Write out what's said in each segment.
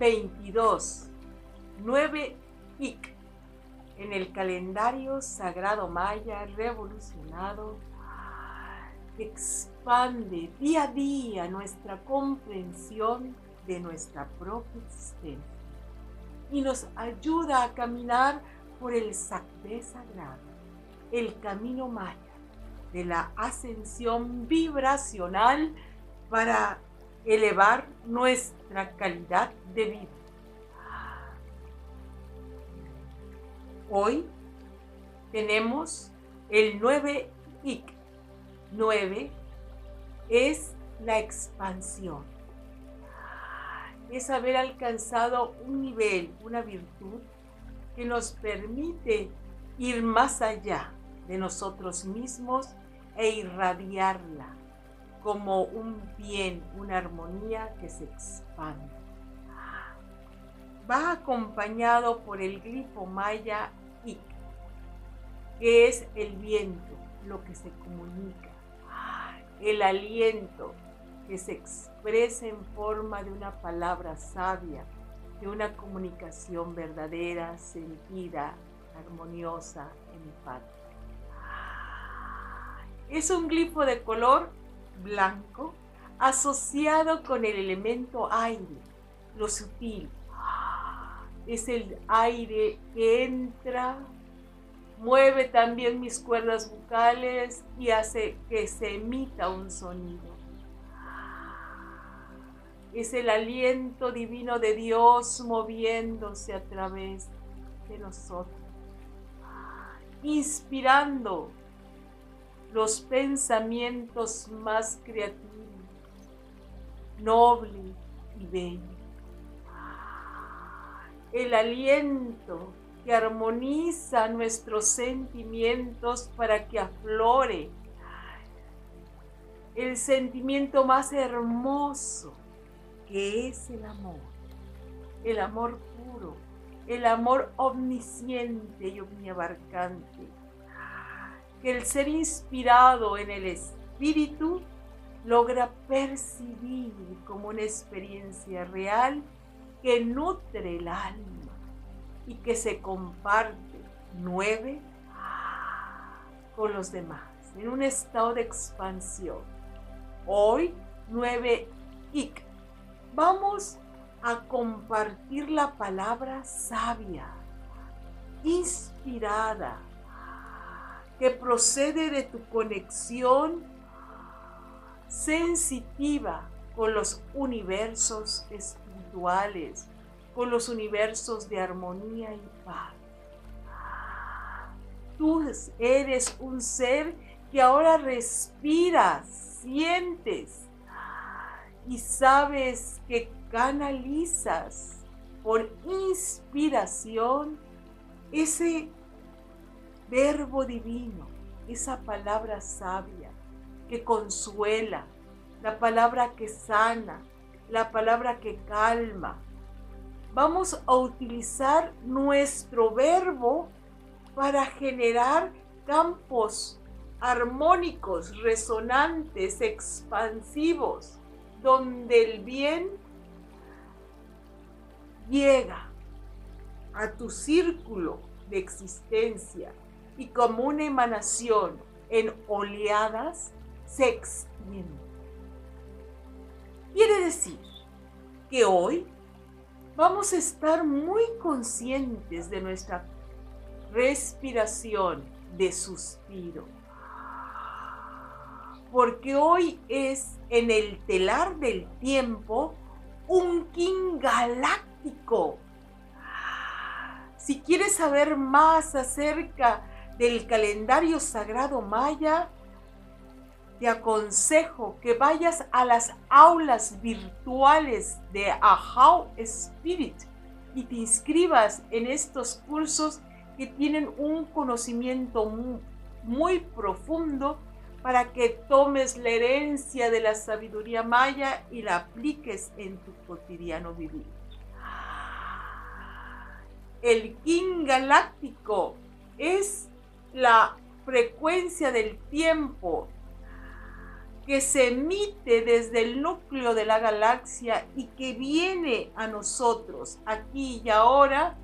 22, 9 IC, en el calendario sagrado maya revolucionado, expande día a día nuestra comprensión de nuestra propia existencia y nos ayuda a caminar por el Sacbé sagrado, el camino maya de la ascensión vibracional para elevar nuestra calidad de vida. Hoy tenemos el 9 IC. 9 es la expansión. Es haber alcanzado un nivel, una virtud que nos permite ir más allá de nosotros mismos e irradiarla como un bien, una armonía que se expande. Va acompañado por el glifo maya Ik, que es el viento, lo que se comunica, el aliento que se expresa en forma de una palabra sabia, de una comunicación verdadera, sentida, armoniosa, empática. Es un glifo de color blanco asociado con el elemento aire, lo sutil. Es el aire que entra, mueve también mis cuerdas vocales y hace que se emita un sonido. Es el aliento divino de Dios moviéndose a través de nosotros, inspirando los pensamientos más creativos, nobles y bellos. El aliento que armoniza nuestros sentimientos para que aflore. El sentimiento más hermoso que es el amor, el amor puro, el amor omnisciente y omniabarcante que el ser inspirado en el espíritu logra percibir como una experiencia real que nutre el alma y que se comparte nueve con los demás en un estado de expansión. Hoy, nueve IC. Vamos a compartir la palabra sabia, inspirada, que procede de tu conexión sensitiva con los universos espirituales, con los universos de armonía y paz. Tú eres un ser que ahora respiras, sientes y sabes que canalizas por inspiración ese verbo divino, esa palabra sabia que consuela, la palabra que sana, la palabra que calma. Vamos a utilizar nuestro verbo para generar campos armónicos, resonantes, expansivos, donde el bien llega a tu círculo de existencia y como una emanación en oleadas se extiende. Quiere decir que hoy vamos a estar muy conscientes de nuestra respiración de suspiro. Porque hoy es en el telar del tiempo un king galáctico. Si quieres saber más acerca del calendario sagrado maya, te aconsejo que vayas a las aulas virtuales de Ahau Spirit y te inscribas en estos cursos que tienen un conocimiento muy, muy profundo para que tomes la herencia de la sabiduría maya y la apliques en tu cotidiano vivir. El King Galáctico es la frecuencia del tiempo que se emite desde el núcleo de la galaxia y que viene a nosotros aquí y ahora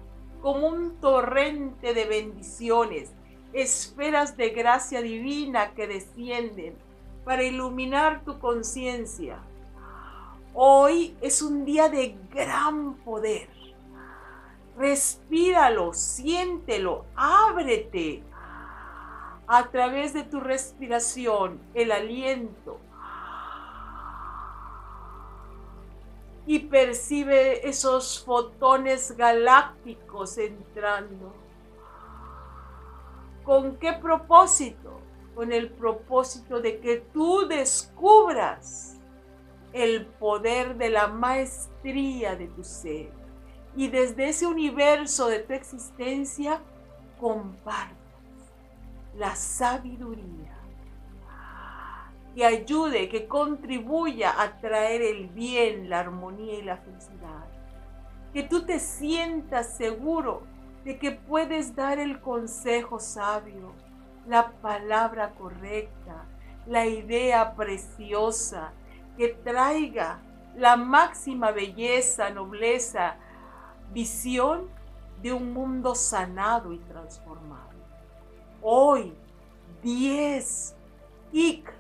como un torrente de bendiciones, esferas de gracia divina que descienden para iluminar tu conciencia. Hoy es un día de gran poder. Respíralo, siéntelo, ábrete a través de tu respiración, el aliento. Y percibe esos fotones galácticos entrando. ¿Con qué propósito? Con el propósito de que tú descubras el poder de la maestría de tu ser. Y desde ese universo de tu existencia, comparte la sabiduría que ayude, que contribuya a traer el bien, la armonía y la felicidad. Que tú te sientas seguro de que puedes dar el consejo sabio, la palabra correcta, la idea preciosa que traiga la máxima belleza, nobleza, visión de un mundo sanado y transformado hoy 10 IC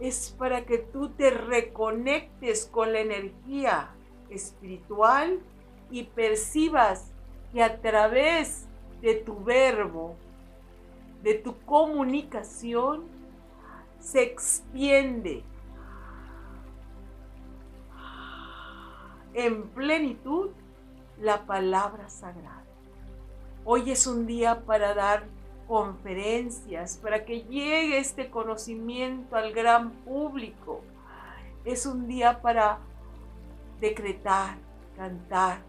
es para que tú te reconectes con la energía espiritual y percibas que a través de tu verbo, de tu comunicación, se extiende en plenitud la palabra sagrada. Hoy es un día para dar conferencias, para que llegue este conocimiento al gran público. Es un día para decretar, cantar,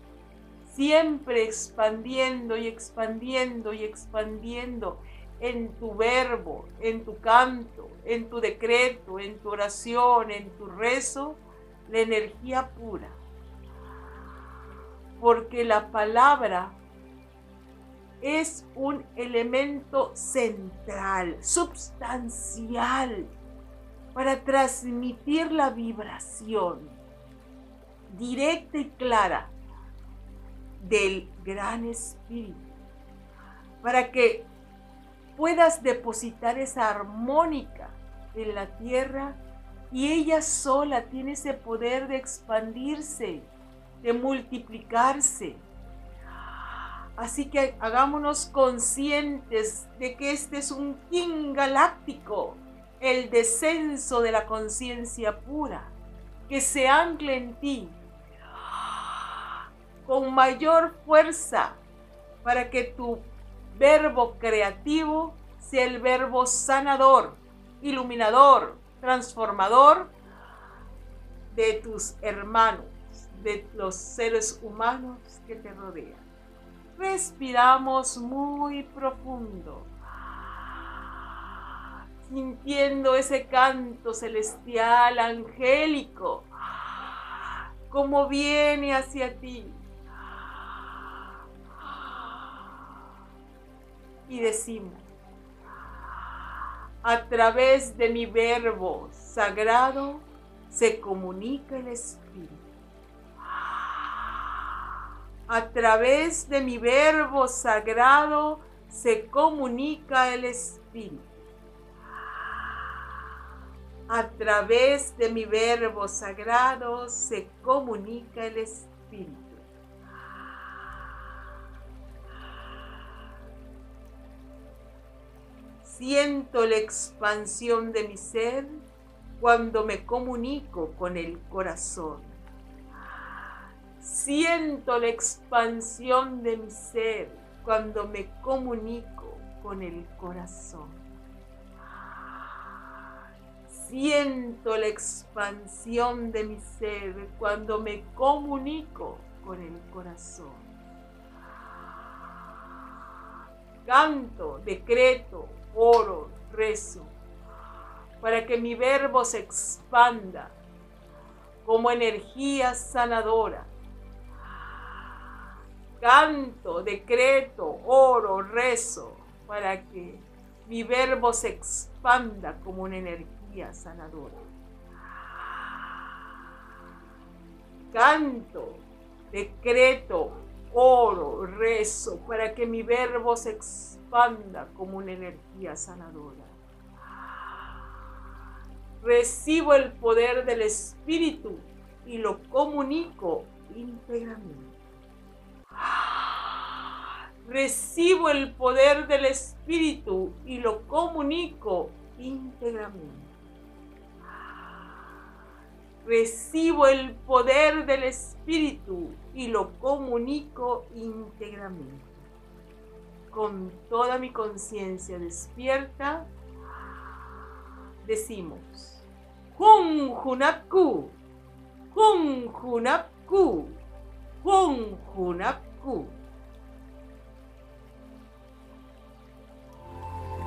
siempre expandiendo y expandiendo y expandiendo en tu verbo, en tu canto, en tu decreto, en tu oración, en tu rezo, la energía pura. Porque la palabra es un elemento central, substancial, para transmitir la vibración directa y clara del gran espíritu, para que puedas depositar esa armónica en la tierra y ella sola tiene ese poder de expandirse, de multiplicarse, Así que hagámonos conscientes de que este es un king galáctico, el descenso de la conciencia pura, que se ancle en ti con mayor fuerza para que tu verbo creativo sea el verbo sanador, iluminador, transformador de tus hermanos, de los seres humanos que te rodean. Respiramos muy profundo, sintiendo ese canto celestial, angélico, como viene hacia ti. Y decimos, a través de mi verbo sagrado se comunica el Espíritu a través de mi verbo sagrado se comunica el Espíritu. A través de mi verbo sagrado se comunica el Espíritu. Siento la expansión de mi ser cuando me comunico con el corazón. Siento la expansión de mi ser cuando me comunico con el corazón. Siento la expansión de mi ser cuando me comunico con el corazón. Canto, decreto, oro, rezo, para que mi verbo se expanda como energía sanadora canto, decreto, oro, rezo, para que mi verbo se expanda como una energía sanadora. Canto, decreto, oro, rezo para que mi verbo se expanda como una energía sanadora. Recibo el poder del Espíritu y lo comunico íntegramente. Recibo el poder del Espíritu y lo comunico íntegramente. Recibo el poder del Espíritu y lo comunico íntegramente. Con toda mi conciencia despierta, decimos, Hun Hunapku, Hun Hunapku, Hun Hunapku.